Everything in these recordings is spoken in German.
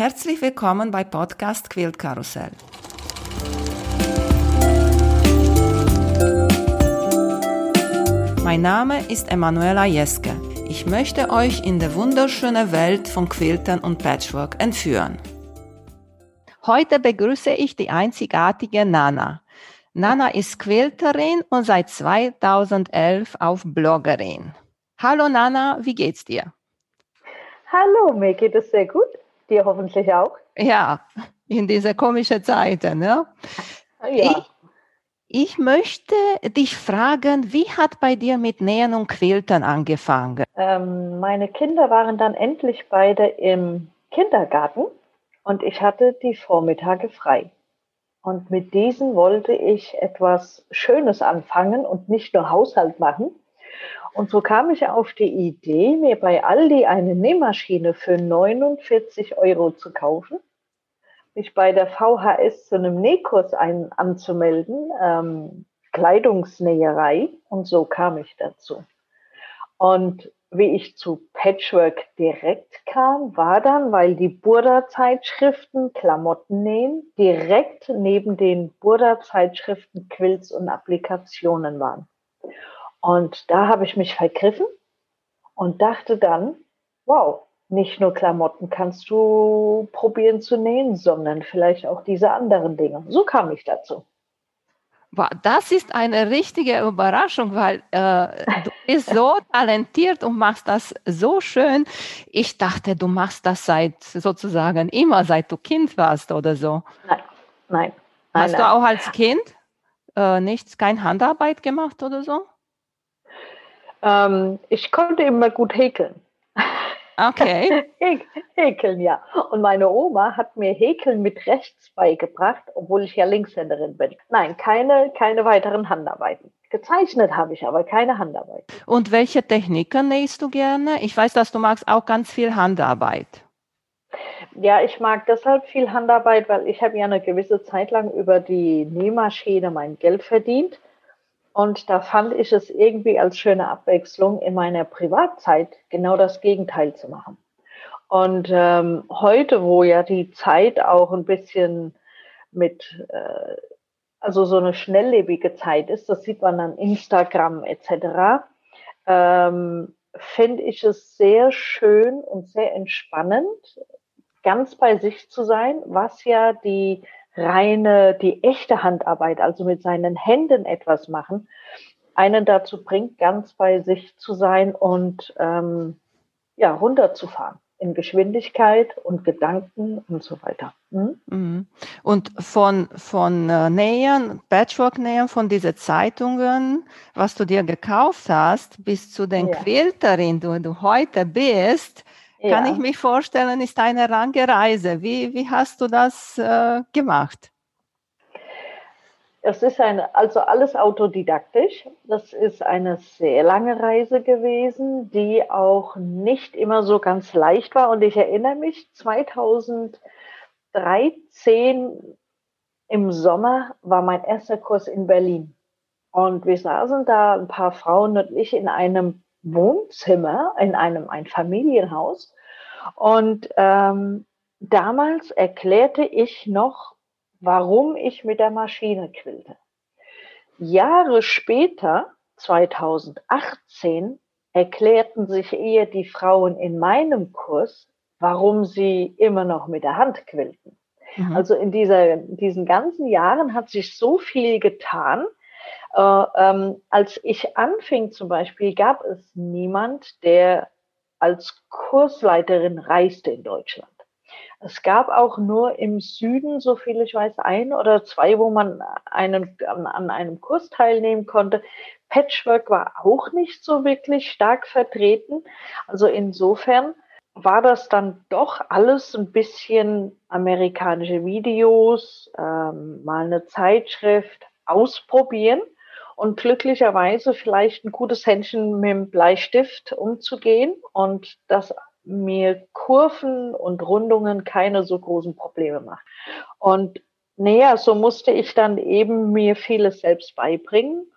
Herzlich willkommen bei Podcast Quilt Karussell. Mein Name ist Emanuela Jeske. Ich möchte euch in die wunderschöne Welt von Quiltern und Patchwork entführen. Heute begrüße ich die einzigartige Nana. Nana ist Quilterin und seit 2011 auf Bloggerin. Hallo Nana, wie geht's dir? Hallo, mir geht es sehr gut. Dir hoffentlich auch. Ja, in dieser komischen Zeit. Ne? Ja. Ich, ich möchte dich fragen, wie hat bei dir mit Nähen und Quiltern angefangen? Ähm, meine Kinder waren dann endlich beide im Kindergarten und ich hatte die Vormittage frei. Und mit diesen wollte ich etwas Schönes anfangen und nicht nur Haushalt machen. Und so kam ich auf die Idee, mir bei Aldi eine Nähmaschine für 49 Euro zu kaufen, mich bei der VHS zu einem Nähkurs ein, anzumelden, ähm, Kleidungsnäherei. Und so kam ich dazu. Und wie ich zu Patchwork direkt kam, war dann, weil die Burda-Zeitschriften Klamotten nähen direkt neben den Burda-Zeitschriften Quilts und Applikationen waren. Und da habe ich mich vergriffen und dachte dann, wow, nicht nur Klamotten kannst du probieren zu nähen, sondern vielleicht auch diese anderen Dinge. So kam ich dazu. Das ist eine richtige Überraschung, weil äh, du bist so talentiert und machst das so schön. Ich dachte, du machst das seit sozusagen immer, seit du Kind warst oder so. Nein, nein. Hast nein, du auch als Kind äh, nichts, keine Handarbeit gemacht oder so? Ähm, ich konnte immer gut häkeln. Okay. Häkeln, ja. Und meine Oma hat mir Häkeln mit rechts beigebracht, obwohl ich ja Linkshänderin bin. Nein, keine, keine weiteren Handarbeiten. Gezeichnet habe ich aber keine Handarbeit. Und welche Techniken nähst du gerne? Ich weiß, dass du magst auch ganz viel Handarbeit. Ja, ich mag deshalb viel Handarbeit, weil ich habe ja eine gewisse Zeit lang über die Nähmaschine mein Geld verdient. Und da fand ich es irgendwie als schöne Abwechslung in meiner Privatzeit genau das Gegenteil zu machen. Und ähm, heute, wo ja die Zeit auch ein bisschen mit, äh, also so eine schnelllebige Zeit ist, das sieht man an Instagram etc., ähm, finde ich es sehr schön und sehr entspannend, ganz bei sich zu sein, was ja die reine, die echte Handarbeit, also mit seinen Händen etwas machen, einen dazu bringt, ganz bei sich zu sein und ähm, ja, runterzufahren in Geschwindigkeit und Gedanken und so weiter. Mhm. Und von, von äh, Nähern, Patchwork-Nähern, von diesen Zeitungen, was du dir gekauft hast, bis zu den ja. Quilterin, die du heute bist, ja. kann ich mich vorstellen, ist eine lange Reise. Wie, wie hast du das äh, gemacht? Es ist eine, also alles autodidaktisch. Das ist eine sehr lange Reise gewesen, die auch nicht immer so ganz leicht war. Und ich erinnere mich, 2013 im Sommer war mein erster Kurs in Berlin. Und wir saßen da, ein paar Frauen und ich, in einem Wohnzimmer in einem ein Familienhaus. Und ähm, damals erklärte ich noch, warum ich mit der Maschine quilte. Jahre später, 2018, erklärten sich eher die Frauen in meinem Kurs, warum sie immer noch mit der Hand quilten. Mhm. Also in dieser, diesen ganzen Jahren hat sich so viel getan, äh, ähm, als ich anfing zum Beispiel, gab es niemand, der als Kursleiterin reiste in Deutschland. Es gab auch nur im Süden, so viel ich weiß, ein oder zwei, wo man einen, an, an einem Kurs teilnehmen konnte. Patchwork war auch nicht so wirklich stark vertreten. Also insofern war das dann doch alles ein bisschen amerikanische Videos, ähm, mal eine Zeitschrift ausprobieren und glücklicherweise vielleicht ein gutes Händchen mit dem Bleistift umzugehen und dass mir Kurven und Rundungen keine so großen Probleme macht. Und naja, so musste ich dann eben mir vieles selbst beibringen.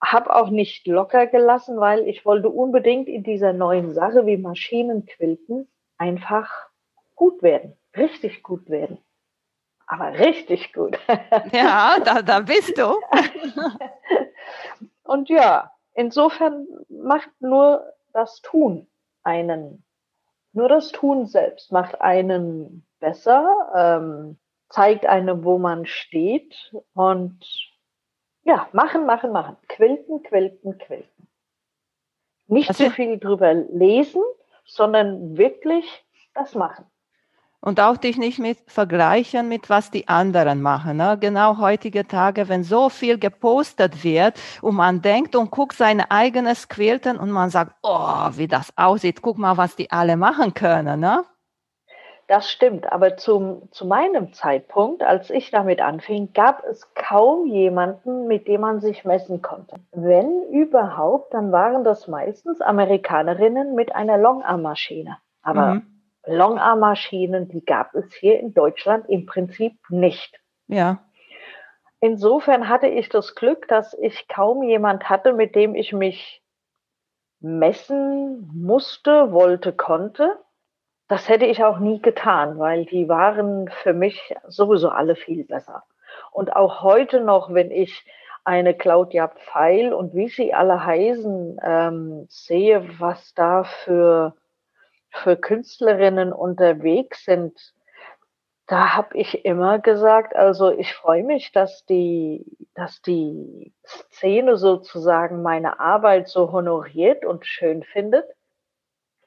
Hab auch nicht locker gelassen, weil ich wollte unbedingt in dieser neuen Sache wie Maschinenquilten einfach gut werden. richtig gut werden. Aber richtig gut. Ja, da, da bist du. Und ja, insofern macht nur das Tun einen, nur das Tun selbst macht einen besser, ähm, zeigt einem, wo man steht und ja, machen, machen, machen. Quilten, quilten, quilten. Nicht zu viel drüber lesen, sondern wirklich das machen. Und auch dich nicht mit vergleichen mit was die anderen machen. Ne? Genau heutige Tage, wenn so viel gepostet wird und man denkt und guckt sein eigenes Quilten und man sagt, oh, wie das aussieht, guck mal, was die alle machen können. Ne? Das stimmt, aber zum, zu meinem Zeitpunkt, als ich damit anfing, gab es kaum jemanden, mit dem man sich messen konnte. Wenn überhaupt, dann waren das meistens Amerikanerinnen mit einer Longarm-Maschine. Aber mhm. Longarm-Maschinen, die gab es hier in Deutschland im Prinzip nicht. Ja. Insofern hatte ich das Glück, dass ich kaum jemand hatte, mit dem ich mich messen musste, wollte, konnte. Das hätte ich auch nie getan, weil die waren für mich sowieso alle viel besser. Und auch heute noch, wenn ich eine Claudia Pfeil und wie sie alle heißen, ähm, sehe, was da für, für Künstlerinnen unterwegs sind, da habe ich immer gesagt, also ich freue mich, dass die, dass die Szene sozusagen meine Arbeit so honoriert und schön findet.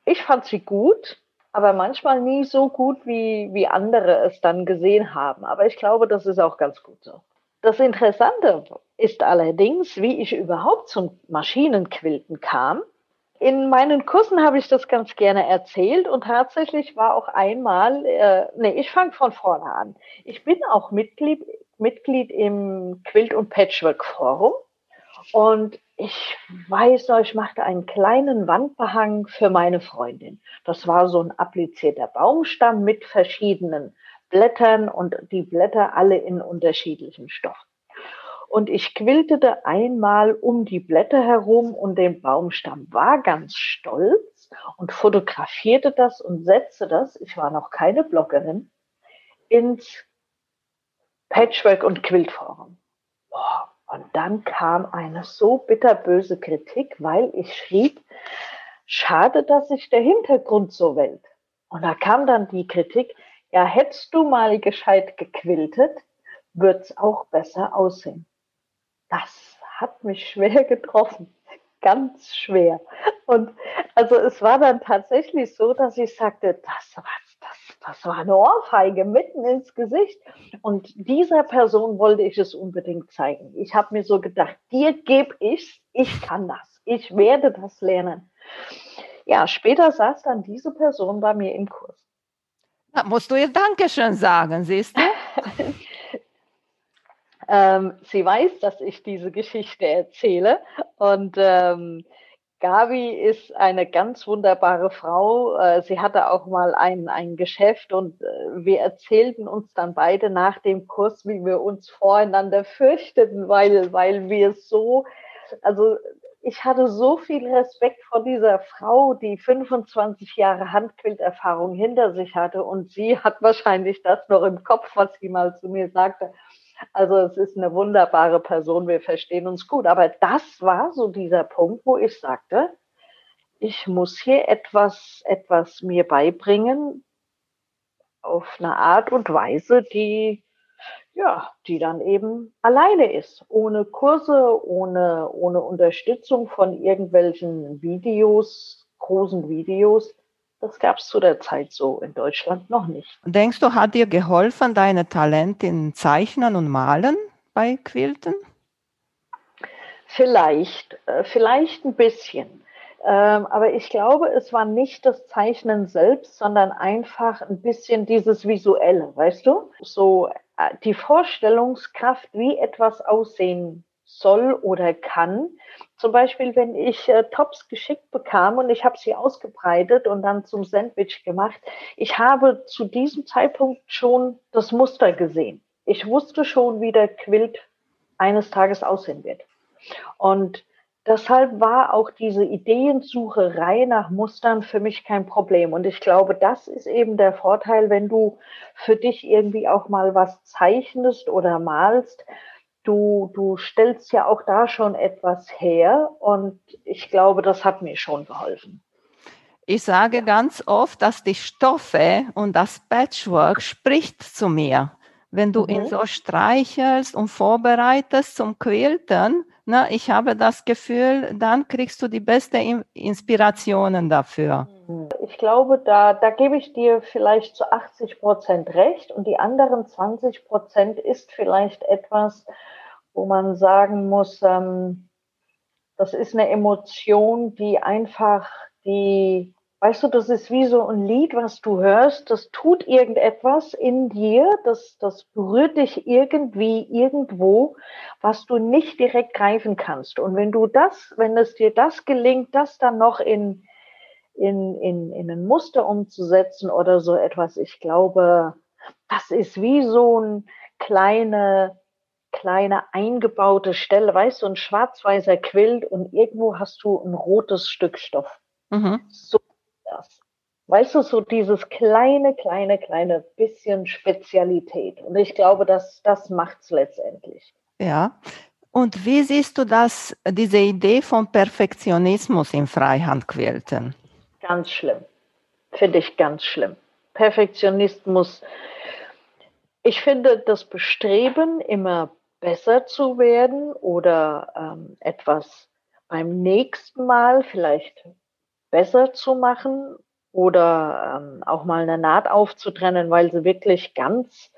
Ich fand sie gut, aber manchmal nie so gut, wie, wie andere es dann gesehen haben. Aber ich glaube, das ist auch ganz gut so. Das Interessante ist allerdings, wie ich überhaupt zum Maschinenquilten kam. In meinen Kursen habe ich das ganz gerne erzählt und tatsächlich war auch einmal, äh, nee, ich fange von vorne an. Ich bin auch Mitglied, Mitglied im Quilt- und Patchwork-Forum und ich weiß noch, ich machte einen kleinen Wandbehang für meine Freundin. Das war so ein applizierter Baumstamm mit verschiedenen Blättern und die Blätter alle in unterschiedlichem Stoff. Und ich quiltete einmal um die Blätter herum und den Baumstamm war ganz stolz und fotografierte das und setzte das, ich war noch keine Bloggerin, ins Patchwork- und Quiltforum. Und dann kam eine so bitterböse Kritik, weil ich schrieb, schade, dass sich der Hintergrund so wählt. Und da kam dann die Kritik, ja, hättest du mal gescheit gequiltet, wird's auch besser aussehen. Das hat mich schwer getroffen, ganz schwer. Und also es war dann tatsächlich so, dass ich sagte, das war das war eine Ohrfeige mitten ins Gesicht. Und dieser Person wollte ich es unbedingt zeigen. Ich habe mir so gedacht, dir gebe ich's, ich kann das, ich werde das lernen. Ja, später saß dann diese Person bei mir im Kurs. Da musst du ihr Dankeschön sagen, siehst du? ähm, sie weiß, dass ich diese Geschichte erzähle und ähm, Gabi ist eine ganz wunderbare Frau. Äh, sie hatte auch mal ein, ein Geschäft und äh, wir erzählten uns dann beide nach dem Kurs, wie wir uns voreinander fürchteten, weil, weil wir so, also ich hatte so viel Respekt vor dieser Frau, die 25 Jahre Handquilterfahrung hinter sich hatte und sie hat wahrscheinlich das noch im Kopf, was sie mal zu mir sagte. Also es ist eine wunderbare Person, wir verstehen uns gut. Aber das war so dieser Punkt, wo ich sagte, ich muss hier etwas, etwas mir beibringen auf eine Art und Weise, die, ja, die dann eben alleine ist, ohne Kurse, ohne, ohne Unterstützung von irgendwelchen Videos, großen Videos. Das gab es zu der Zeit so in Deutschland noch nicht. Denkst du, hat dir geholfen, deine Talente in Zeichnen und Malen bei Quilten? Vielleicht, äh, vielleicht ein bisschen. Ähm, aber ich glaube, es war nicht das Zeichnen selbst, sondern einfach ein bisschen dieses Visuelle, weißt du? So äh, die Vorstellungskraft, wie etwas aussehen soll oder kann. Zum Beispiel, wenn ich äh, Tops geschickt bekam und ich habe sie ausgebreitet und dann zum Sandwich gemacht. Ich habe zu diesem Zeitpunkt schon das Muster gesehen. Ich wusste schon, wie der Quilt eines Tages aussehen wird. Und deshalb war auch diese Ideensucherei nach Mustern für mich kein Problem. Und ich glaube, das ist eben der Vorteil, wenn du für dich irgendwie auch mal was zeichnest oder malst. Du, du stellst ja auch da schon etwas her und ich glaube, das hat mir schon geholfen. Ich sage ganz oft, dass die Stoffe und das Patchwork spricht zu mir. Wenn du mhm. ihn so streichelst und vorbereitest zum Quilten, na, ich habe das Gefühl, dann kriegst du die besten Inspirationen dafür. Mhm. Ich glaube, da, da gebe ich dir vielleicht zu 80 Prozent recht und die anderen 20 Prozent ist vielleicht etwas, wo man sagen muss, ähm, das ist eine Emotion, die einfach die Weißt du, das ist wie so ein Lied, was du hörst, das tut irgendetwas in dir, das, das berührt dich irgendwie irgendwo, was du nicht direkt greifen kannst. Und wenn du das, wenn es dir das gelingt, das dann noch in, in, in, in ein Muster umzusetzen oder so etwas, ich glaube, das ist wie so ein kleine, kleine eingebaute Stelle, weißt du, ein schwarz-weißer Quilt und irgendwo hast du ein rotes Stück Stoff. Mhm. So das. Weißt du, so dieses kleine, kleine, kleine bisschen Spezialität. Und ich glaube, dass das macht es letztendlich. Ja. Und wie siehst du das, diese Idee von Perfektionismus im Freihandquilten? Ganz schlimm. Finde ich ganz schlimm. Perfektionismus. Ich finde das Bestreben, immer besser zu werden oder ähm, etwas beim nächsten Mal vielleicht besser zu machen oder ähm, auch mal eine Naht aufzutrennen, weil sie wirklich ganz,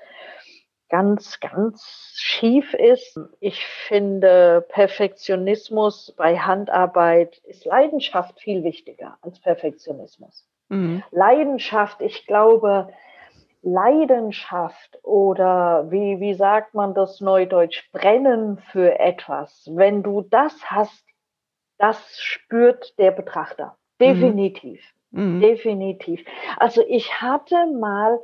ganz, ganz schief ist. Ich finde, Perfektionismus bei Handarbeit ist Leidenschaft viel wichtiger als Perfektionismus. Mhm. Leidenschaft, ich glaube, Leidenschaft oder wie, wie sagt man das neudeutsch, brennen für etwas. Wenn du das hast, das spürt der Betrachter. Definitiv. Mhm. Definitiv. Also ich hatte mal,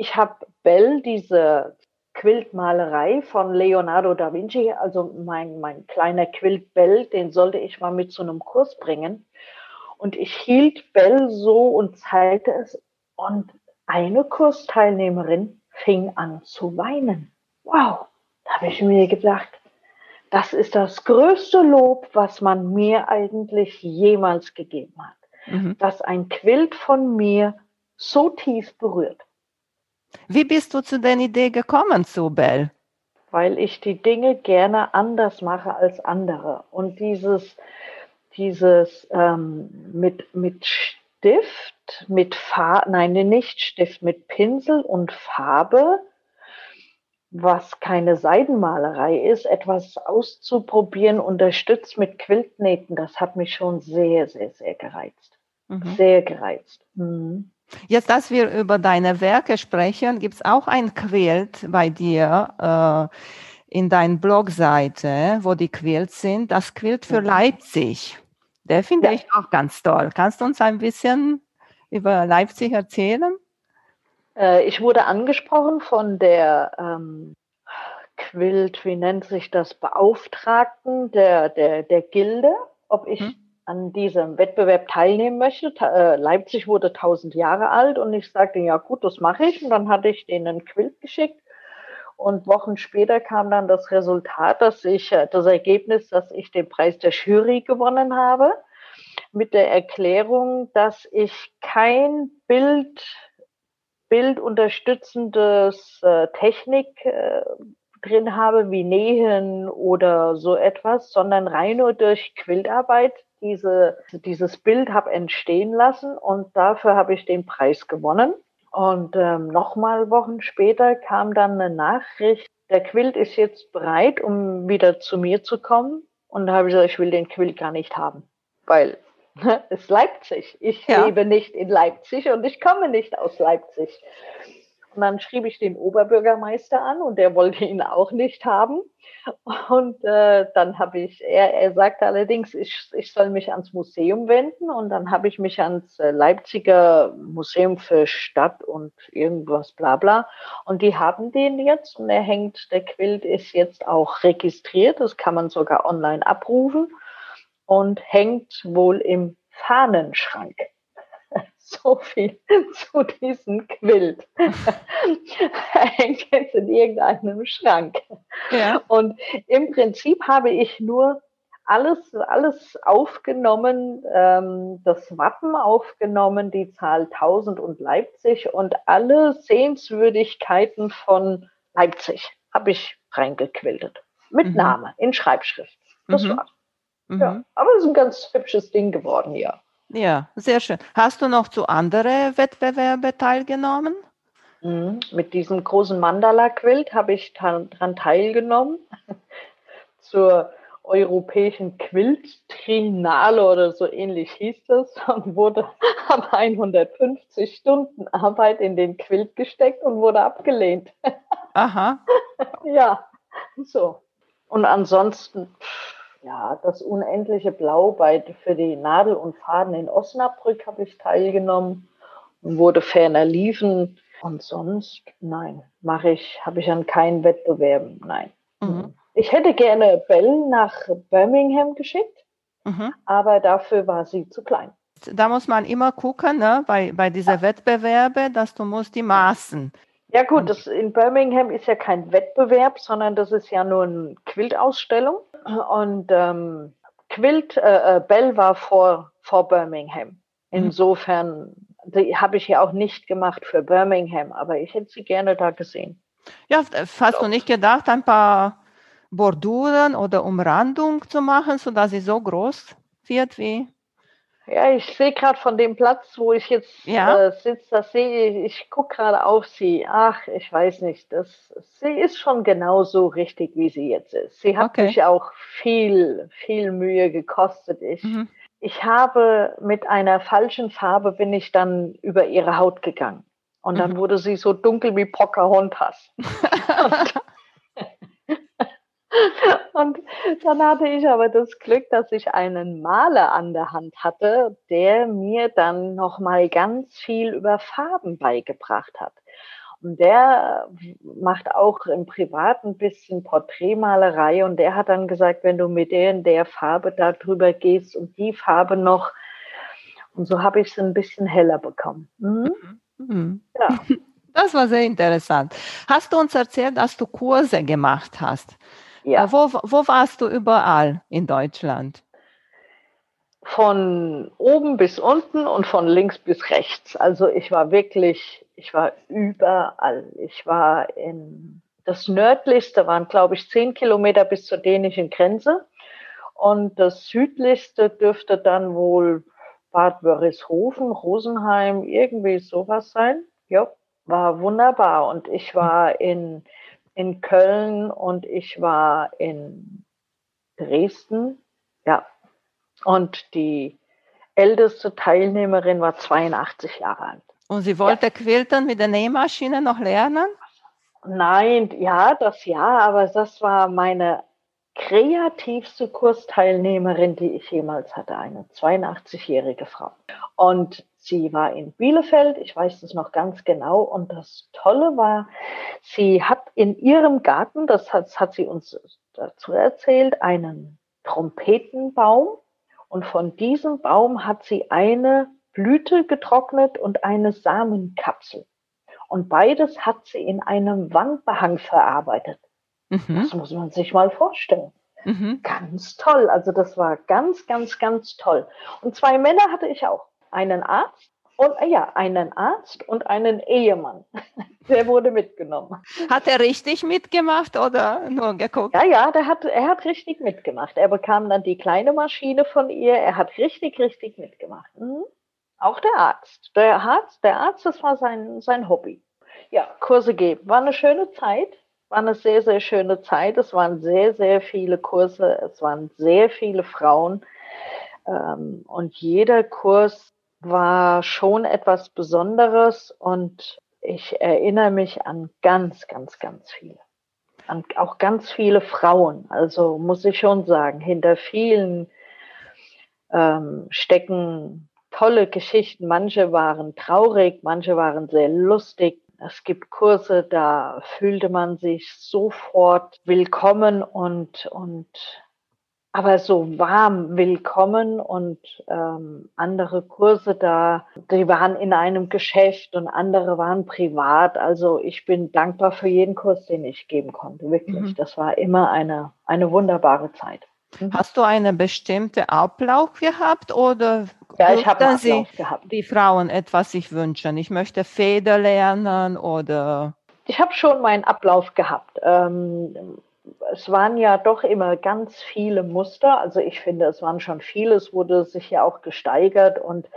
ich habe Bell, diese Quiltmalerei von Leonardo da Vinci, also mein, mein kleiner Quilt Bell, den sollte ich mal mit zu einem Kurs bringen. Und ich hielt Bell so und zeigte es. Und eine Kursteilnehmerin fing an zu weinen. Wow, da habe ich mir gedacht, das ist das größte Lob, was man mir eigentlich jemals gegeben hat. Mhm. Dass ein Quilt von mir so tief berührt. Wie bist du zu der Idee gekommen, Subel? Weil ich die Dinge gerne anders mache als andere. Und dieses, dieses ähm, mit, mit Stift, mit Farbe, nein, nicht Stift, mit Pinsel und Farbe was keine Seidenmalerei ist, etwas auszuprobieren, unterstützt mit Quiltnähten, das hat mich schon sehr, sehr, sehr gereizt. Mhm. Sehr gereizt. Mhm. Jetzt, dass wir über deine Werke sprechen, gibt es auch ein Quilt bei dir äh, in deiner Blogseite, wo die Quilts sind. Das Quilt für. Leipzig. Der finde ja. ich auch ganz toll. Kannst du uns ein bisschen über Leipzig erzählen? Äh, ich wurde angesprochen von der ähm, Quilt, wie nennt sich das, Beauftragten der, der, der Gilde, ob ich hm. An diesem Wettbewerb teilnehmen möchte. Äh, Leipzig wurde 1000 Jahre alt und ich sagte, ja gut, das mache ich. Und dann hatte ich denen einen Quilt geschickt. Und Wochen später kam dann das Resultat, dass ich, äh, das Ergebnis, dass ich den Preis der Jury gewonnen habe, mit der Erklärung, dass ich kein Bild bildunterstützendes äh, Technik drin habe, wie Nähen oder so etwas, sondern rein nur durch Quiltarbeit diese, dieses Bild habe entstehen lassen und dafür habe ich den Preis gewonnen. Und ähm, nochmal Wochen später kam dann eine Nachricht, der Quilt ist jetzt bereit, um wieder zu mir zu kommen. Und da habe ich gesagt, ich will den Quilt gar nicht haben, weil ist Leipzig. Ich ja. lebe nicht in Leipzig und ich komme nicht aus Leipzig. Und dann schrieb ich den Oberbürgermeister an und der wollte ihn auch nicht haben. Und äh, dann habe ich, er, er sagte allerdings, ich, ich soll mich ans Museum wenden. Und dann habe ich mich ans äh, Leipziger Museum für Stadt und irgendwas bla bla. Und die haben den jetzt und er hängt, der Quilt ist jetzt auch registriert. Das kann man sogar online abrufen. und hängt wohl im Fahnenschrank. So viel zu diesem Quilt. er hängt jetzt in irgendeinem Schrank. Ja. Und im Prinzip habe ich nur alles, alles aufgenommen, ähm, das Wappen aufgenommen, die Zahl 1000 und Leipzig und alle Sehenswürdigkeiten von Leipzig habe ich reingequiltet. Mit mhm. Name, in Schreibschrift. Das mhm. war's. Mhm. Ja, aber es ist ein ganz hübsches Ding geworden, ja. Ja, sehr schön. Hast du noch zu anderen Wettbewerben teilgenommen? Mhm. Mit diesem großen Mandala-Quilt habe ich daran teilgenommen. Zur europäischen Quilt-Trinale oder so ähnlich hieß das und wurde ab 150 Stunden Arbeit in den Quilt gesteckt und wurde abgelehnt. Aha. ja, so. Und ansonsten, ja, das unendliche Blau bei, für die Nadel und Faden in Osnabrück habe ich teilgenommen und wurde ferner liefen. Und sonst, nein, mache ich, habe ich an keinen Wettbewerben, nein. Mhm. Ich hätte gerne Bell nach Birmingham geschickt, mhm. aber dafür war sie zu klein. Da muss man immer gucken, ne, bei, bei dieser ja. Wettbewerbe, dass du musst die Maßen. Ja gut, das in Birmingham ist ja kein Wettbewerb, sondern das ist ja nur eine Quiltausstellung. Und ähm, Quilt, äh, äh Bell war vor, vor Birmingham. Mhm. Insofern die habe ich ja auch nicht gemacht für Birmingham, aber ich hätte sie gerne da gesehen. Ja, hast du nicht gedacht, ein paar Borduren oder Umrandung zu machen, sodass sie so groß wird wie. Ja, ich sehe gerade von dem Platz, wo ich jetzt ja. äh, sitze, das sehe ich, ich gucke gerade auf sie. Ach, ich weiß nicht, das, sie ist schon genauso richtig, wie sie jetzt ist. Sie hat okay. mich auch viel, viel Mühe gekostet. Ich, mhm. ich habe mit einer falschen Farbe bin ich dann über ihre Haut gegangen. Und dann mhm. wurde sie so dunkel wie Pocahontas. Und dann hatte ich aber das Glück, dass ich einen Maler an der Hand hatte, der mir dann nochmal ganz viel über Farben beigebracht hat. Und der macht auch im Privaten ein bisschen Porträtmalerei und der hat dann gesagt, wenn du mit der und der Farbe da drüber gehst und die Farbe noch, und so habe ich es ein bisschen heller bekommen. Mhm. Mhm. Ja. Das war sehr interessant. Hast du uns erzählt, dass du Kurse gemacht hast? Ja. Äh, wo, wo warst du überall in Deutschland? Von oben bis unten und von links bis rechts. Also ich war wirklich, ich war überall. Ich war in das nördlichste waren, glaube ich, zehn Kilometer bis zur dänischen Grenze. Und das südlichste dürfte dann wohl Bad Wörishofen, Rosenheim, irgendwie sowas sein. Ja, war wunderbar. Und ich war in in Köln und ich war in Dresden. Ja. Und die älteste Teilnehmerin war 82 Jahre alt. Und sie wollte ja. Quiltern mit der Nähmaschine noch lernen? Nein, ja, das ja, aber das war meine kreativste Kursteilnehmerin, die ich jemals hatte, eine 82-jährige Frau. Und sie war in Bielefeld, ich weiß das noch ganz genau. Und das Tolle war, sie hat in ihrem Garten, das hat, das hat sie uns dazu erzählt, einen Trompetenbaum. Und von diesem Baum hat sie eine Blüte getrocknet und eine Samenkapsel. Und beides hat sie in einem Wandbehang verarbeitet. Mhm. Das muss man sich mal vorstellen. Mhm. Ganz toll. Also das war ganz, ganz, ganz toll. Und zwei Männer hatte ich auch. Einen Arzt und äh, ja, einen Arzt und einen Ehemann. Der wurde mitgenommen. Hat er richtig mitgemacht oder nur geguckt? Ja, ja, der hat, er hat richtig mitgemacht. Er bekam dann die kleine Maschine von ihr. Er hat richtig, richtig mitgemacht. Mhm. Auch der Arzt. Der Arzt, der Arzt, das war sein, sein Hobby. Ja, Kurse geben. War eine schöne Zeit war eine sehr, sehr schöne Zeit. Es waren sehr, sehr viele Kurse, es waren sehr viele Frauen. Ähm, und jeder Kurs war schon etwas Besonderes und ich erinnere mich an ganz, ganz, ganz viele. An auch ganz viele Frauen. Also muss ich schon sagen, hinter vielen ähm, stecken tolle Geschichten. Manche waren traurig, manche waren sehr lustig, es gibt Kurse, da fühlte man sich sofort willkommen und, und aber so warm willkommen und ähm, andere Kurse da, die waren in einem Geschäft und andere waren privat. Also ich bin dankbar für jeden Kurs, den ich geben konnte. Wirklich. Mhm. Das war immer eine, eine wunderbare Zeit. Mhm. Hast du einen bestimmten Ablauf gehabt oder ja, ich habe Sie gehabt. die Frauen etwas sich wünschen? Ich möchte Feder lernen oder ich habe schon meinen Ablauf gehabt. Ähm, es waren ja doch immer ganz viele Muster. Also ich finde, es waren schon viele. Es wurde sich ja auch gesteigert und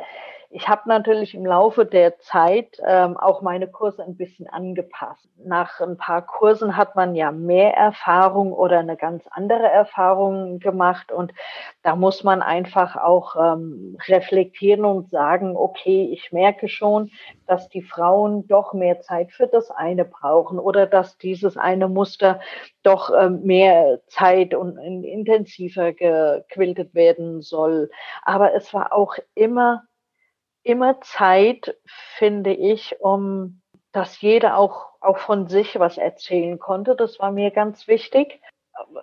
ich habe natürlich im Laufe der Zeit ähm, auch meine Kurse ein bisschen angepasst. Nach ein paar Kursen hat man ja mehr Erfahrung oder eine ganz andere Erfahrung gemacht und da muss man einfach auch ähm, reflektieren und sagen, okay, ich merke schon, dass die Frauen doch mehr Zeit für das eine brauchen oder dass dieses eine Muster doch ähm, mehr Zeit und intensiver gequiltet werden soll. Aber es war auch immer immer Zeit, finde ich, um dass jeder auch, auch von sich was erzählen konnte. Das war mir ganz wichtig.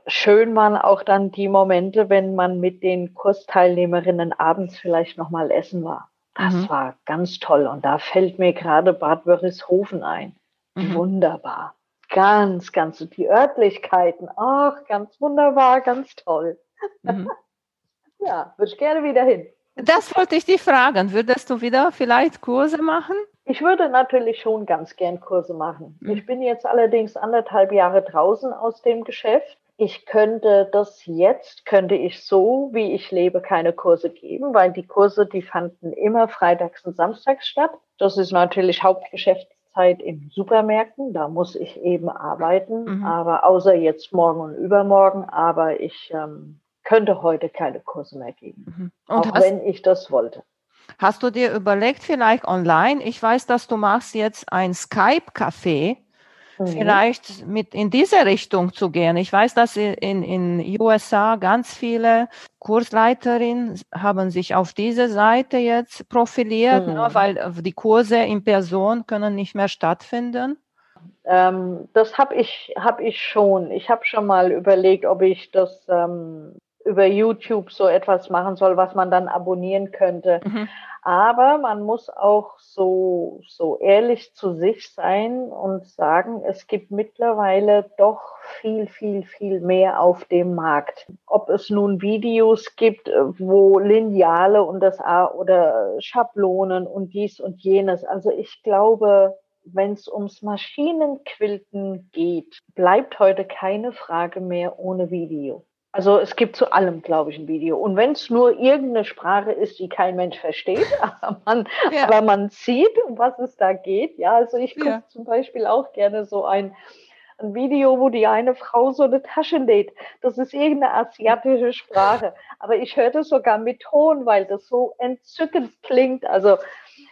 Schön waren auch dann die Momente, wenn man mit den Kursteilnehmerinnen abends vielleicht nochmal essen war. Das mhm. war ganz toll. Und da fällt mir gerade Bad Wörishofen ein. Mhm. Wunderbar. Ganz, ganz, die Örtlichkeiten. Ach, ganz wunderbar, ganz toll. Mhm. ja, würde ich gerne wieder hin. Das wollte ich dich fragen. Würdest du wieder vielleicht Kurse machen? Ich würde natürlich schon ganz gern Kurse machen. Mhm. Ich bin jetzt allerdings anderthalb Jahre draußen aus dem Geschäft. Ich könnte das jetzt, könnte ich so, wie ich lebe, keine Kurse geben, weil die Kurse, die fanden immer freitags und samstags statt. Das ist natürlich Hauptgeschäftszeit in Supermärkten. Da muss ich eben arbeiten. Mhm. Aber außer jetzt morgen und übermorgen. Aber ich ähm, könnte heute keine Kurse mehr geben, mhm. auch hast, wenn ich das wollte. Hast du dir überlegt, vielleicht online? Ich weiß, dass du machst jetzt ein Skype-Café, mhm. vielleicht mit in diese Richtung zu gehen. Ich weiß, dass in in USA ganz viele Kursleiterinnen haben sich auf diese Seite jetzt profiliert, ne, mhm. ne, weil die Kurse in Person können nicht mehr stattfinden. Ähm, das habe ich, hab ich schon. Ich habe schon mal überlegt, ob ich das ähm, über YouTube so etwas machen soll, was man dann abonnieren könnte. Mhm. Aber man muss auch so, so ehrlich zu sich sein und sagen, es gibt mittlerweile doch viel, viel, viel mehr auf dem Markt. Ob es nun Videos gibt, wo Lineale und das A oder Schablonen und dies und jenes. Also ich glaube, wenn es ums Maschinenquilten geht, bleibt heute keine Frage mehr ohne Video. Also es gibt zu allem, glaube ich, ein Video. Und wenn es nur irgendeine Sprache ist, die kein Mensch versteht, aber man, ja. aber man sieht, um was es da geht. Ja, also ich gucke ja. zum Beispiel auch gerne so ein, ein Video, wo die eine Frau so eine Tasche näht. Das ist irgendeine asiatische Sprache. Aber ich höre das sogar mit Ton, weil das so entzückend klingt. Also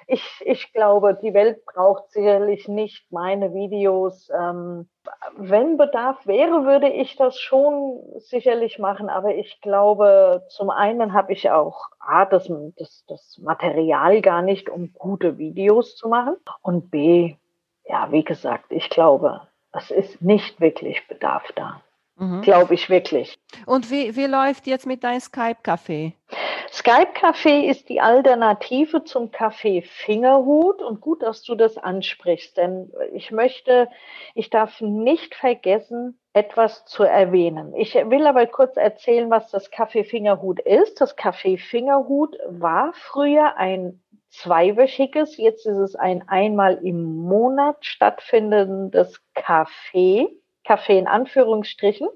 ich, ich glaube, die Welt braucht sicherlich nicht meine Videos. Ähm, wenn Bedarf wäre, würde ich das schon sicherlich machen. Aber ich glaube, zum einen habe ich auch A, das, das, das Material gar nicht, um gute Videos zu machen. Und B, ja, wie gesagt, ich glaube, es ist nicht wirklich Bedarf da. Mhm. Glaube ich wirklich. Und wie, wie läuft jetzt mit deinem Skype-Café? Skype Café ist die Alternative zum Café Fingerhut und gut, dass du das ansprichst, denn ich möchte, ich darf nicht vergessen, etwas zu erwähnen. Ich will aber kurz erzählen, was das Café Fingerhut ist. Das Café Fingerhut war früher ein zweiwöchiges, jetzt ist es ein einmal im Monat stattfindendes Café, Café in Anführungsstrichen,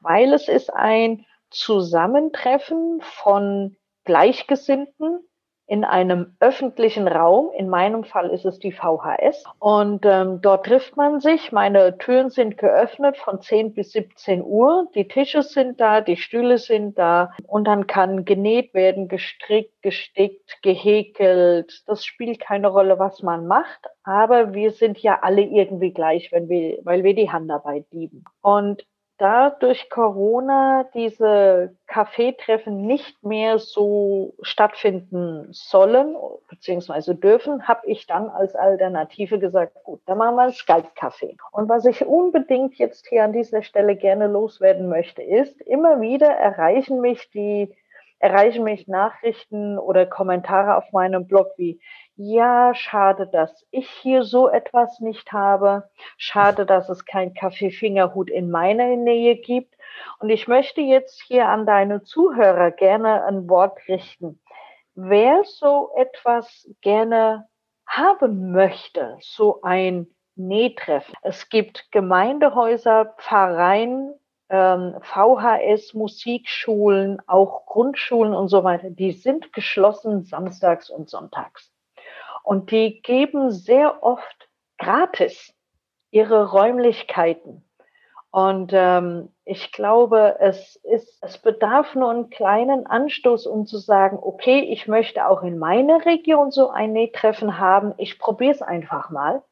weil es ist ein Zusammentreffen von Gleichgesinnten in einem öffentlichen Raum. In meinem Fall ist es die VHS. Und ähm, dort trifft man sich. Meine Türen sind geöffnet von 10 bis 17 Uhr. Die Tische sind da, die Stühle sind da. Und dann kann genäht werden, gestrickt, gestickt, gehäkelt. Das spielt keine Rolle, was man macht. Aber wir sind ja alle irgendwie gleich, wenn wir, weil wir die Handarbeit lieben. Und da durch Corona diese Kaffeetreffen nicht mehr so stattfinden sollen bzw. dürfen, habe ich dann als Alternative gesagt, gut, dann machen wir ein Skype-Kaffee. Und was ich unbedingt jetzt hier an dieser Stelle gerne loswerden möchte, ist, immer wieder erreichen mich die erreichen mich Nachrichten oder Kommentare auf meinem Blog wie, ja, schade, dass ich hier so etwas nicht habe. Schade, dass es kein Kaffeefingerhut in meiner Nähe gibt. Und ich möchte jetzt hier an deine Zuhörer gerne ein Wort richten. Wer so etwas gerne haben möchte, so ein Nähtreffen. Es gibt Gemeindehäuser, Pfarreien, ähm, VHS, Musikschulen, auch Grundschulen und so weiter, die sind geschlossen samstags und sonntags. Und die geben sehr oft gratis ihre Räumlichkeiten. Und ähm, ich glaube, es ist, es bedarf nur einen kleinen Anstoß, um zu sagen, okay, ich möchte auch in meiner Region so ein Nähtreffen haben. Ich probiere es einfach mal.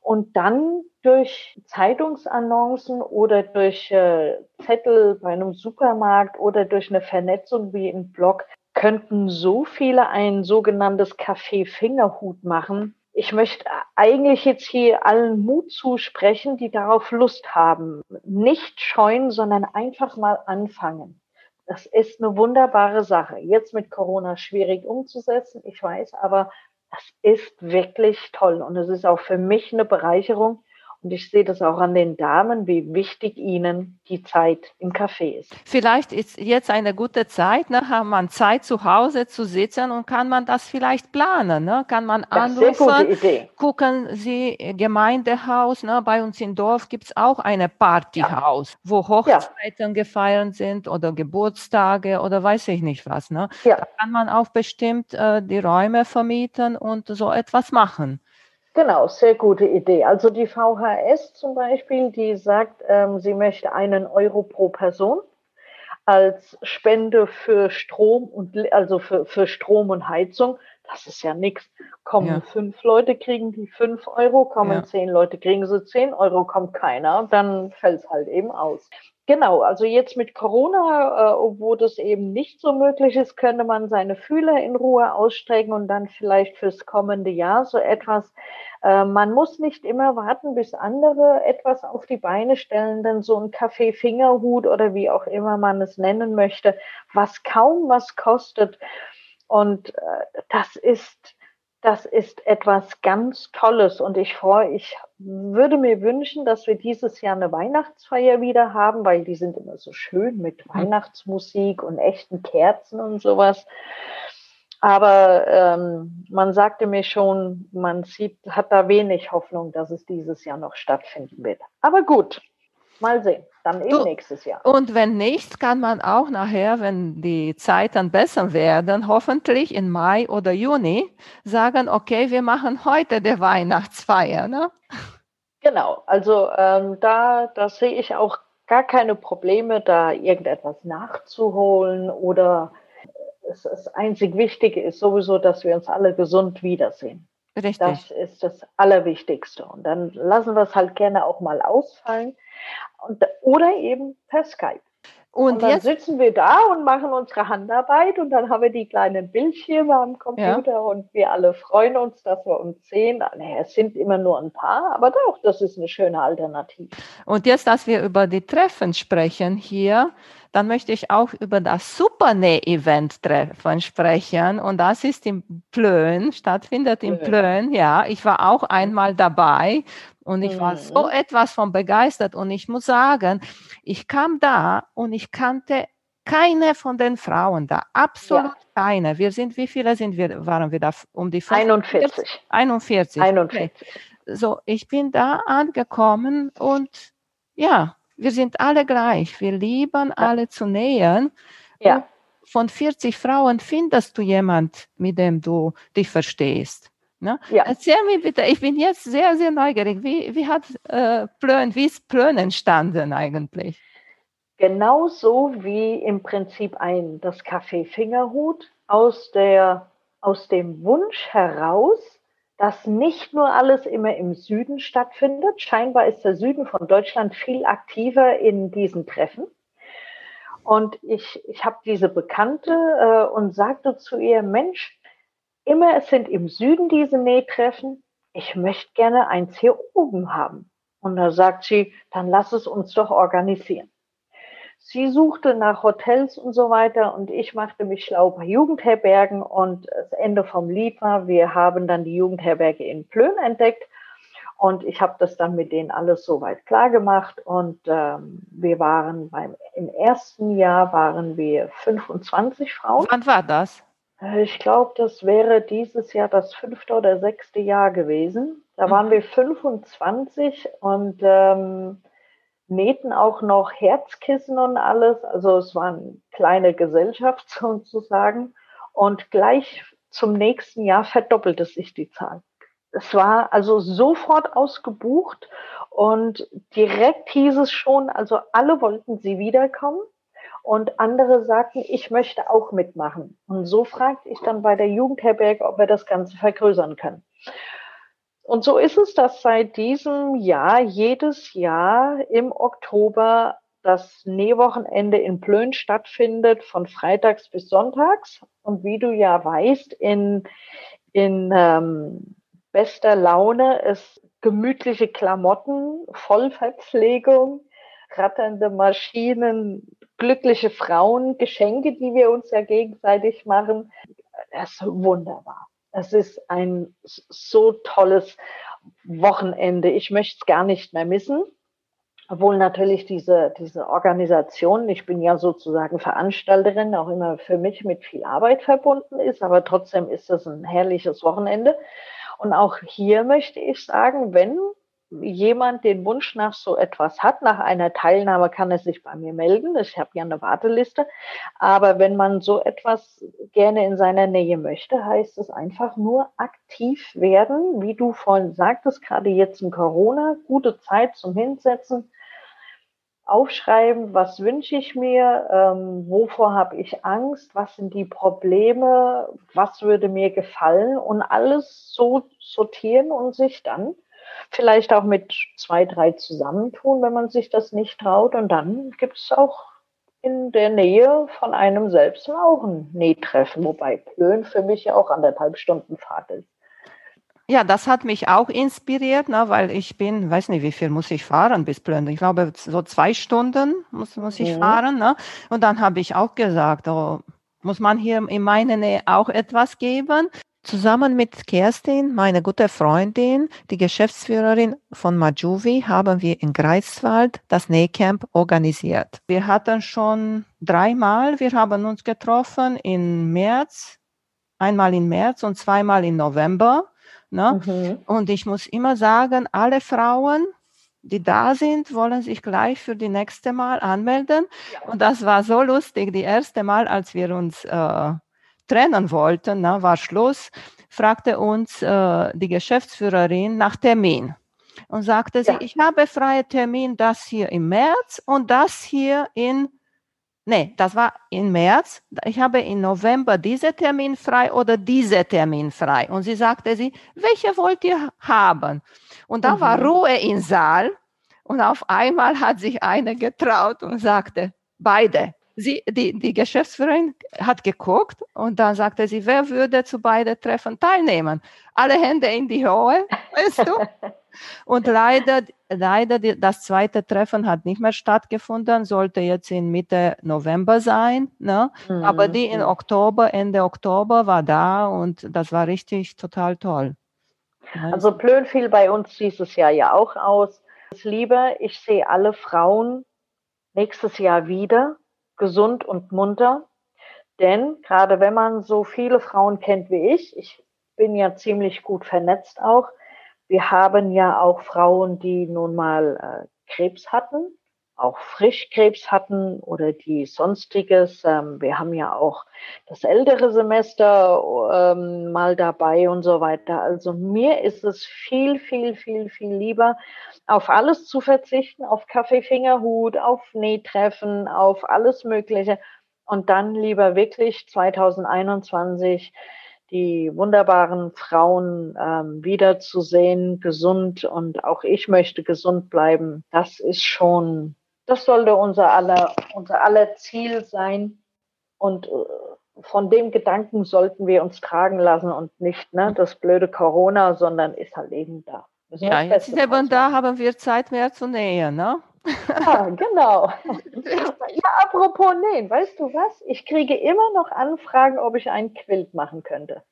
Und dann durch Zeitungsannoncen oder durch äh, Zettel bei einem Supermarkt oder durch eine Vernetzung wie im Blog könnten so viele ein sogenanntes Kaffee-Fingerhut machen. Ich möchte eigentlich jetzt hier allen Mut zusprechen, die darauf Lust haben. Nicht scheuen, sondern einfach mal anfangen. Das ist eine wunderbare Sache. Jetzt mit Corona schwierig umzusetzen, ich weiß, aber das ist wirklich toll und es ist auch für mich eine Bereicherung, und ich sehe das auch an den Damen, wie wichtig ihnen die Zeit im Café ist. Vielleicht ist jetzt eine gute Zeit, ne? hat man Zeit zu Hause zu sitzen und kann man das vielleicht planen. Ne? Kann man anrufen, gucken Sie Gemeindehaus. Ne? Bei uns im Dorf gibt es auch eine Partyhaus, ja. wo Hochzeiten ja. gefeiert sind oder Geburtstage oder weiß ich nicht was. Ne? Ja. Da kann man auch bestimmt äh, die Räume vermieten und so etwas machen. Genau, sehr gute Idee. Also die VHS zum Beispiel, die sagt, ähm, sie möchte einen Euro pro Person als Spende für Strom und also für, für Strom und Heizung. Das ist ja nichts. Kommen ja. fünf Leute, kriegen die fünf Euro, kommen ja. zehn Leute, kriegen sie zehn Euro, kommt keiner, dann fällt es halt eben aus. Genau, also jetzt mit Corona, äh, wo das eben nicht so möglich ist, könnte man seine Fühler in Ruhe ausstrecken und dann vielleicht fürs kommende Jahr so etwas. Äh, man muss nicht immer warten, bis andere etwas auf die Beine stellen, denn so ein Kaffee-Fingerhut oder wie auch immer man es nennen möchte, was kaum was kostet. Und äh, das ist das ist etwas ganz Tolles und ich freue, ich würde mir wünschen, dass wir dieses Jahr eine Weihnachtsfeier wieder haben, weil die sind immer so schön mit hm. Weihnachtsmusik und echten Kerzen und sowas. Aber ähm, man sagte mir schon, man sieht, hat da wenig Hoffnung, dass es dieses Jahr noch stattfinden wird. Aber gut, Mal sehen, dann eben du, nächstes Jahr. Und wenn nicht, kann man auch nachher, wenn die Zeiten besser werden, hoffentlich im Mai oder Juni sagen, okay, wir machen heute die Weihnachtsfeier. Ne? Genau, also ähm, da, da sehe ich auch gar keine Probleme, da irgendetwas nachzuholen oder es, das einzig Wichtige ist sowieso, dass wir uns alle gesund wiedersehen. Richtig. Das ist das Allerwichtigste. Und dann lassen wir es halt gerne auch mal ausfallen. Und, oder eben per Skype. Und, und dann jetzt, sitzen wir da und machen unsere Handarbeit und dann haben wir die kleinen Bildschirme am Computer ja. und wir alle freuen uns, dass wir uns sehen. Naja, es sind immer nur ein paar, aber doch, das ist eine schöne Alternative. Und jetzt, dass wir über die Treffen sprechen hier, dann möchte ich auch über das Supernäh-Event-Treffen sprechen. Und das ist im Plön, stattfindet im Plön. Ja, ich war auch einmal dabei und ich war so mhm. etwas von begeistert. Und ich muss sagen, ich kam da und ich kannte keine von den Frauen da, absolut ja. keine. Wir sind, wie viele sind wir, waren wir da? Um die 41. 41. 41. Okay. So, ich bin da angekommen und ja, wir sind alle gleich. Wir lieben ja. alle zu nähern. Ja. Von 40 Frauen findest du jemand, mit dem du dich verstehst. Ne? Ja. Erzähl mir bitte, ich bin jetzt sehr, sehr neugierig. Wie, wie hat äh, Plön, wie ist Plön entstanden eigentlich? Genauso wie im Prinzip ein das Café Fingerhut aus der aus dem Wunsch heraus, dass nicht nur alles immer im Süden stattfindet. Scheinbar ist der Süden von Deutschland viel aktiver in diesen Treffen. Und ich, ich habe diese Bekannte äh, und sagte zu ihr, Mensch, immer es sind im Süden diese Nähtreffen. Ich möchte gerne eins hier oben haben. Und da sagt sie, dann lass es uns doch organisieren. Sie suchte nach Hotels und so weiter und ich machte mich schlau bei Jugendherbergen und das Ende vom Lied war, wir haben dann die Jugendherberge in Plön entdeckt und ich habe das dann mit denen alles soweit klar gemacht und ähm, wir waren beim im ersten Jahr waren wir 25 Frauen. Wann war das? Äh, ich glaube, das wäre dieses Jahr das fünfte oder sechste Jahr gewesen. Da waren mhm. wir 25 und ähm, nähten auch noch Herzkissen und alles. Also es war eine kleine Gesellschaft sozusagen. Und gleich zum nächsten Jahr verdoppelte sich die Zahl. Es war also sofort ausgebucht und direkt hieß es schon, also alle wollten sie wiederkommen und andere sagten, ich möchte auch mitmachen. Und so fragte ich dann bei der Jugendherberge, ob wir das Ganze vergrößern können. Und so ist es, dass seit diesem Jahr jedes Jahr im Oktober das Nähwochenende in Plön stattfindet, von freitags bis sonntags. Und wie du ja weißt, in, in ähm, bester Laune ist gemütliche Klamotten, Vollverpflegung, ratternde Maschinen, glückliche Frauen, Geschenke, die wir uns ja gegenseitig machen. Das ist wunderbar. Es ist ein so tolles Wochenende. Ich möchte es gar nicht mehr missen. Obwohl natürlich diese, diese Organisation, ich bin ja sozusagen Veranstalterin, auch immer für mich mit viel Arbeit verbunden ist, aber trotzdem ist es ein herrliches Wochenende. Und auch hier möchte ich sagen, wenn jemand den Wunsch nach so etwas hat, nach einer Teilnahme, kann er sich bei mir melden. Ich habe ja eine Warteliste. Aber wenn man so etwas gerne in seiner Nähe möchte, heißt es einfach nur aktiv werden, wie du vorhin sagtest, gerade jetzt in Corona, gute Zeit zum Hinsetzen, aufschreiben, was wünsche ich mir, ähm, wovor habe ich Angst, was sind die Probleme, was würde mir gefallen und alles so sortieren und sich dann vielleicht auch mit zwei, drei zusammentun, wenn man sich das nicht traut. Und dann gibt es auch in der Nähe von einem selbst auch ein Nähtreffen, wobei Plön für mich ja auch anderthalb Stunden Fahrt ist. Ja, das hat mich auch inspiriert, ne, weil ich bin, weiß nicht, wie viel muss ich fahren bis Plön. Ich glaube, so zwei Stunden muss, muss ich mhm. fahren. Ne? Und dann habe ich auch gesagt, oh, muss man hier in meiner Nähe auch etwas geben? Zusammen mit Kerstin, meine gute Freundin, die Geschäftsführerin von Majuvi, haben wir in Greifswald das Nähcamp organisiert. Wir hatten schon dreimal, wir haben uns getroffen im März, einmal im März und zweimal im November. Ne? Mhm. Und ich muss immer sagen, alle Frauen, die da sind, wollen sich gleich für die nächste Mal anmelden. Ja. Und das war so lustig, die erste Mal, als wir uns äh, trennen wollten, na, war Schluss, fragte uns äh, die Geschäftsführerin nach Termin und sagte sie, ja. ich habe freie Termin, das hier im März und das hier in, nee, das war im März, ich habe im November diese Termin frei oder diese Termin frei. Und sie sagte sie, welche wollt ihr haben? Und da mhm. war Ruhe im Saal und auf einmal hat sich eine getraut und sagte, beide sie, die, die Geschäftsführerin hat geguckt und dann sagte sie, wer würde zu beiden Treffen teilnehmen? Alle Hände in die Höhe, weißt du? Und leider, leider, das zweite Treffen hat nicht mehr stattgefunden, sollte jetzt in Mitte November sein. Ne? Mhm. Aber die in Oktober, Ende Oktober war da und das war richtig total toll. Also Plön fiel bei uns dieses Jahr ja auch aus. Liebe, ich sehe alle Frauen nächstes Jahr wieder gesund und munter. Denn gerade wenn man so viele Frauen kennt wie ich, ich bin ja ziemlich gut vernetzt auch, wir haben ja auch Frauen, die nun mal äh, Krebs hatten auch Frischkrebs hatten oder die sonstiges. Ähm, wir haben ja auch das ältere Semester ähm, mal dabei und so weiter. Also mir ist es viel, viel, viel, viel lieber, auf alles zu verzichten, auf Kaffeefingerhut, auf Nähtreffen, auf alles Mögliche und dann lieber wirklich 2021 die wunderbaren Frauen ähm, wiederzusehen, gesund und auch ich möchte gesund bleiben, das ist schon, das sollte unser aller, unser aller Ziel sein. Und äh, von dem Gedanken sollten wir uns tragen lassen und nicht ne, das blöde Corona, sondern ist halt eben da. Ja, jetzt ist eben da, haben wir Zeit mehr zu nähen, ne? Ja, genau. ja, apropos nähen, weißt du was? Ich kriege immer noch Anfragen, ob ich einen Quilt machen könnte.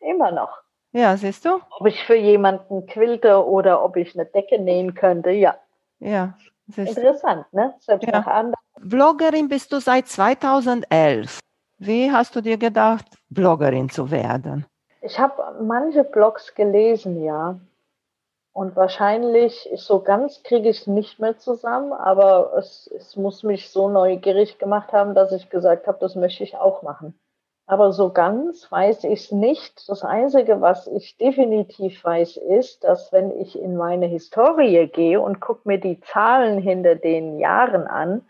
Immer noch. Ja, siehst du? Ob ich für jemanden quilte oder ob ich eine Decke nähen könnte, ja. Ja. Interessant, ne? Selbst ja. nach anderen. Bloggerin bist du seit 2011. Wie hast du dir gedacht, Bloggerin zu werden? Ich habe manche Blogs gelesen, ja. Und wahrscheinlich, so ganz kriege ich es nicht mehr zusammen, aber es, es muss mich so neugierig gemacht haben, dass ich gesagt habe, das möchte ich auch machen. Aber so ganz weiß ich es nicht. Das Einzige, was ich definitiv weiß, ist, dass wenn ich in meine Historie gehe und gucke mir die Zahlen hinter den Jahren an,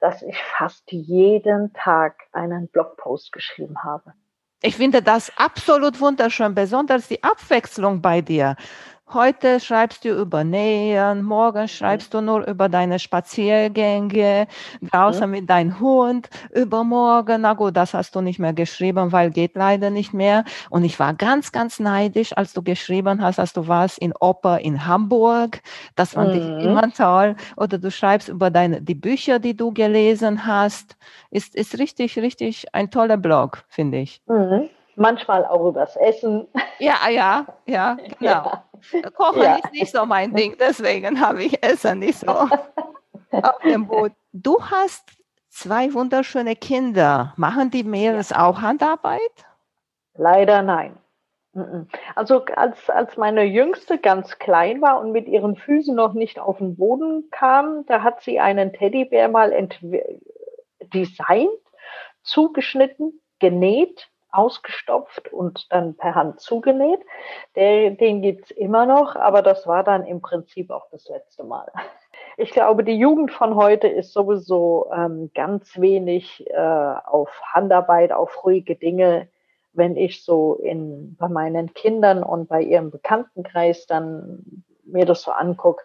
dass ich fast jeden Tag einen Blogpost geschrieben habe. Ich finde das absolut wunderschön, besonders die Abwechslung bei dir. Heute schreibst du über Nähen, morgen schreibst du nur über deine Spaziergänge draußen mhm. mit deinem Hund, übermorgen, na gut, das hast du nicht mehr geschrieben, weil geht leider nicht mehr. Und ich war ganz, ganz neidisch, als du geschrieben hast, dass du warst in Oper in Hamburg. Das fand mhm. ich immer toll. Oder du schreibst über deine, die Bücher, die du gelesen hast. Ist, ist richtig, richtig ein toller Blog, finde ich. Mhm manchmal auch übers Essen. Ja, ja, ja, genau. Ja. Kochen ja. ist nicht so mein Ding, deswegen habe ich Essen nicht so auf dem Boot. Du hast zwei wunderschöne Kinder. Machen die Mädels ja. auch Handarbeit? Leider nein. Also als, als meine Jüngste ganz klein war und mit ihren Füßen noch nicht auf den Boden kam, da hat sie einen Teddybär mal designt, zugeschnitten, genäht ausgestopft und dann per Hand zugenäht. Der, den gibt's immer noch, aber das war dann im Prinzip auch das letzte Mal. Ich glaube, die Jugend von heute ist sowieso ähm, ganz wenig äh, auf Handarbeit, auf ruhige Dinge. Wenn ich so in, bei meinen Kindern und bei ihrem Bekanntenkreis dann mir das so angucke,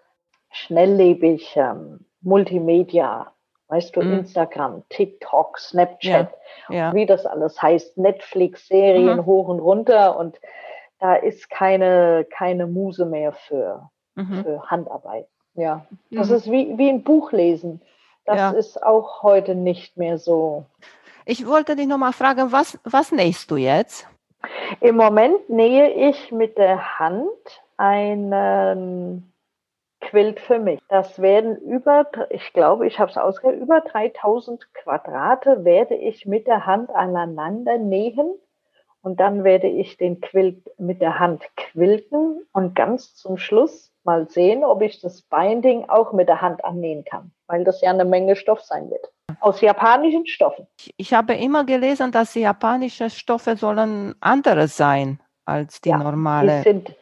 schnelllebig, ähm, Multimedia, Weißt du, mhm. Instagram, TikTok, Snapchat, ja. Ja. wie das alles heißt, Netflix, Serien mhm. hoch und runter und da ist keine, keine Muse mehr für, mhm. für Handarbeit. Ja, das mhm. ist wie, wie ein Buch lesen. Das ja. ist auch heute nicht mehr so. Ich wollte dich nochmal fragen, was, was nähst du jetzt? Im Moment nähe ich mit der Hand einen Quilt für mich. Das werden über, ich glaube, ich habe es ausgerechnet, über 3000 Quadrate werde ich mit der Hand aneinander nähen und dann werde ich den Quilt mit der Hand quilten und ganz zum Schluss mal sehen, ob ich das Binding auch mit der Hand annähen kann, weil das ja eine Menge Stoff sein wird. Aus japanischen Stoffen. Ich habe immer gelesen, dass die japanischen Stoffe sollen andere sein als die ja, normale. Die sind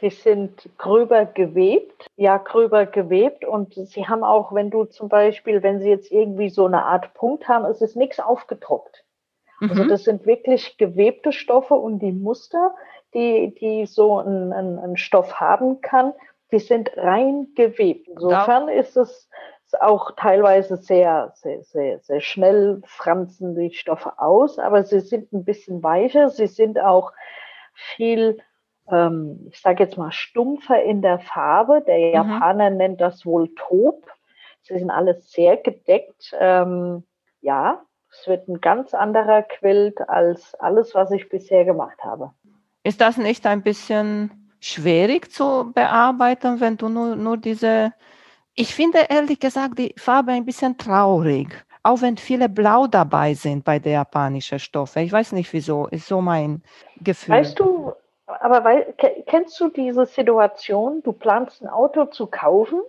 die sind gröber gewebt, ja, gröber gewebt. Und sie haben auch, wenn du zum Beispiel, wenn sie jetzt irgendwie so eine Art Punkt haben, es ist nichts aufgedruckt. Also mhm. Also das sind wirklich gewebte Stoffe und die Muster, die, die so ein, ein, ein Stoff haben kann, die sind rein gewebt. Insofern ja. ist es auch teilweise sehr, sehr, sehr, sehr schnell franzen die Stoffe aus, aber sie sind ein bisschen weicher. Sie sind auch viel ähm, ich sage jetzt mal, stumpfer in der Farbe. Der mhm. Japaner nennt das wohl Top. Sie sind alles sehr gedeckt. Ähm, ja, es wird ein ganz anderer Quilt als alles, was ich bisher gemacht habe. Ist das nicht ein bisschen schwierig zu bearbeiten, wenn du nur, nur diese, ich finde ehrlich gesagt die Farbe ein bisschen traurig, auch wenn viele Blau dabei sind bei der japanischen Stoffe. Ich weiß nicht wieso, ist so mein Gefühl. Weißt du, aber weil, kennst du diese Situation, du planst ein Auto zu kaufen,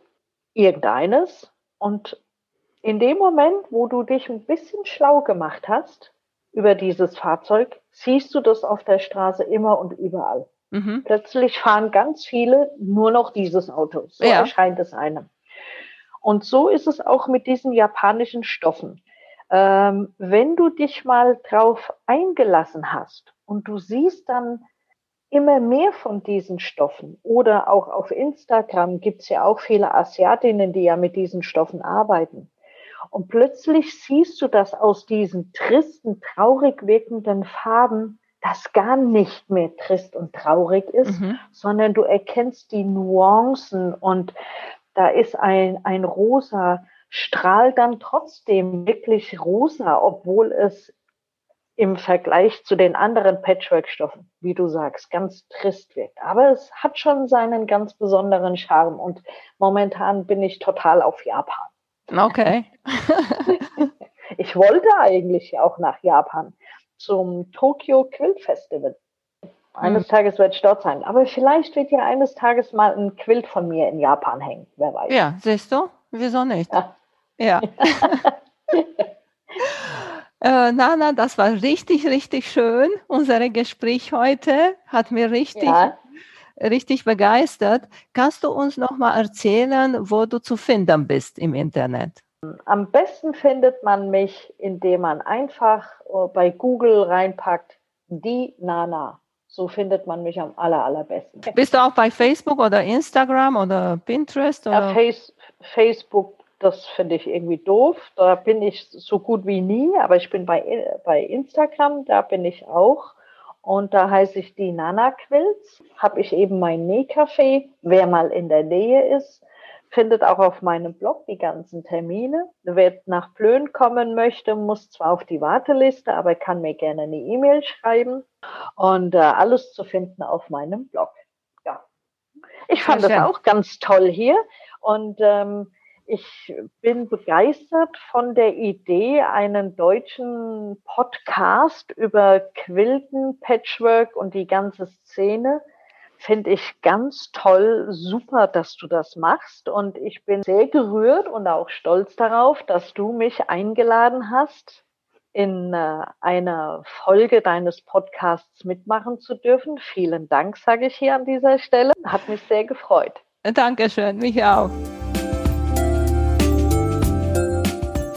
irgendeines, und in dem Moment, wo du dich ein bisschen schlau gemacht hast über dieses Fahrzeug, siehst du das auf der Straße immer und überall. Mhm. Plötzlich fahren ganz viele nur noch dieses Auto. So ja. erscheint es einem. Und so ist es auch mit diesen japanischen Stoffen. Ähm, wenn du dich mal drauf eingelassen hast Und du siehst dann immer mehr von diesen Stoffen. Oder auch auf Instagram gibt es ja auch viele Asiatinnen, die ja mit diesen Stoffen arbeiten. Und plötzlich siehst du, dass aus diesen tristen, traurig wirkenden Farben das gar nicht mehr trist und traurig ist, mhm. sondern du erkennst die Nuancen und da ist ein, ein rosa Strahl dann trotzdem wirklich rosa, obwohl es im Vergleich zu den anderen Patchwork-Stoffen, wie du sagst, ganz trist wirkt. Aber es hat schon seinen ganz besonderen Charme und momentan bin ich total auf Japan. Okay. ich wollte eigentlich auch nach Japan zum Tokyo Quilt Festival. Eines hm. Tages wird ich dort sein. Aber vielleicht wird ja eines Tages mal ein Quilt von mir in Japan hängen. Wer weiß. Ja, siehst du? Wieso nicht? Ja. ja. äh, Nana, das war richtig, richtig schön. Unser Gespräch heute hat mir richtig, ja. richtig begeistert. Kannst du uns noch mal erzählen, wo du zu finden bist im Internet? Am besten findet man mich, indem man einfach äh, bei Google reinpackt, die Nana. So findet man mich am aller, allerbesten. Bist du auch bei Facebook oder Instagram oder Pinterest? Oder? Ja, Face, Facebook, das finde ich irgendwie doof. Da bin ich so gut wie nie, aber ich bin bei, bei Instagram, da bin ich auch. Und da heiße ich die Nana Quills. Habe ich eben mein Nähcafé. Wer mal in der Nähe ist, findet auch auf meinem Blog die ganzen Termine. Wer nach Plön kommen möchte, muss zwar auf die Warteliste, aber kann mir gerne eine E-Mail schreiben und äh, alles zu finden auf meinem Blog. Ja, ich fand das auch ganz toll hier und ähm, ich bin begeistert von der Idee, einen deutschen Podcast über Quilten, Patchwork und die ganze Szene finde ich ganz toll, super, dass du das machst. Und ich bin sehr gerührt und auch stolz darauf, dass du mich eingeladen hast, in äh, einer Folge deines Podcasts mitmachen zu dürfen. Vielen Dank, sage ich hier an dieser Stelle. Hat mich sehr gefreut. Dankeschön, mich auch.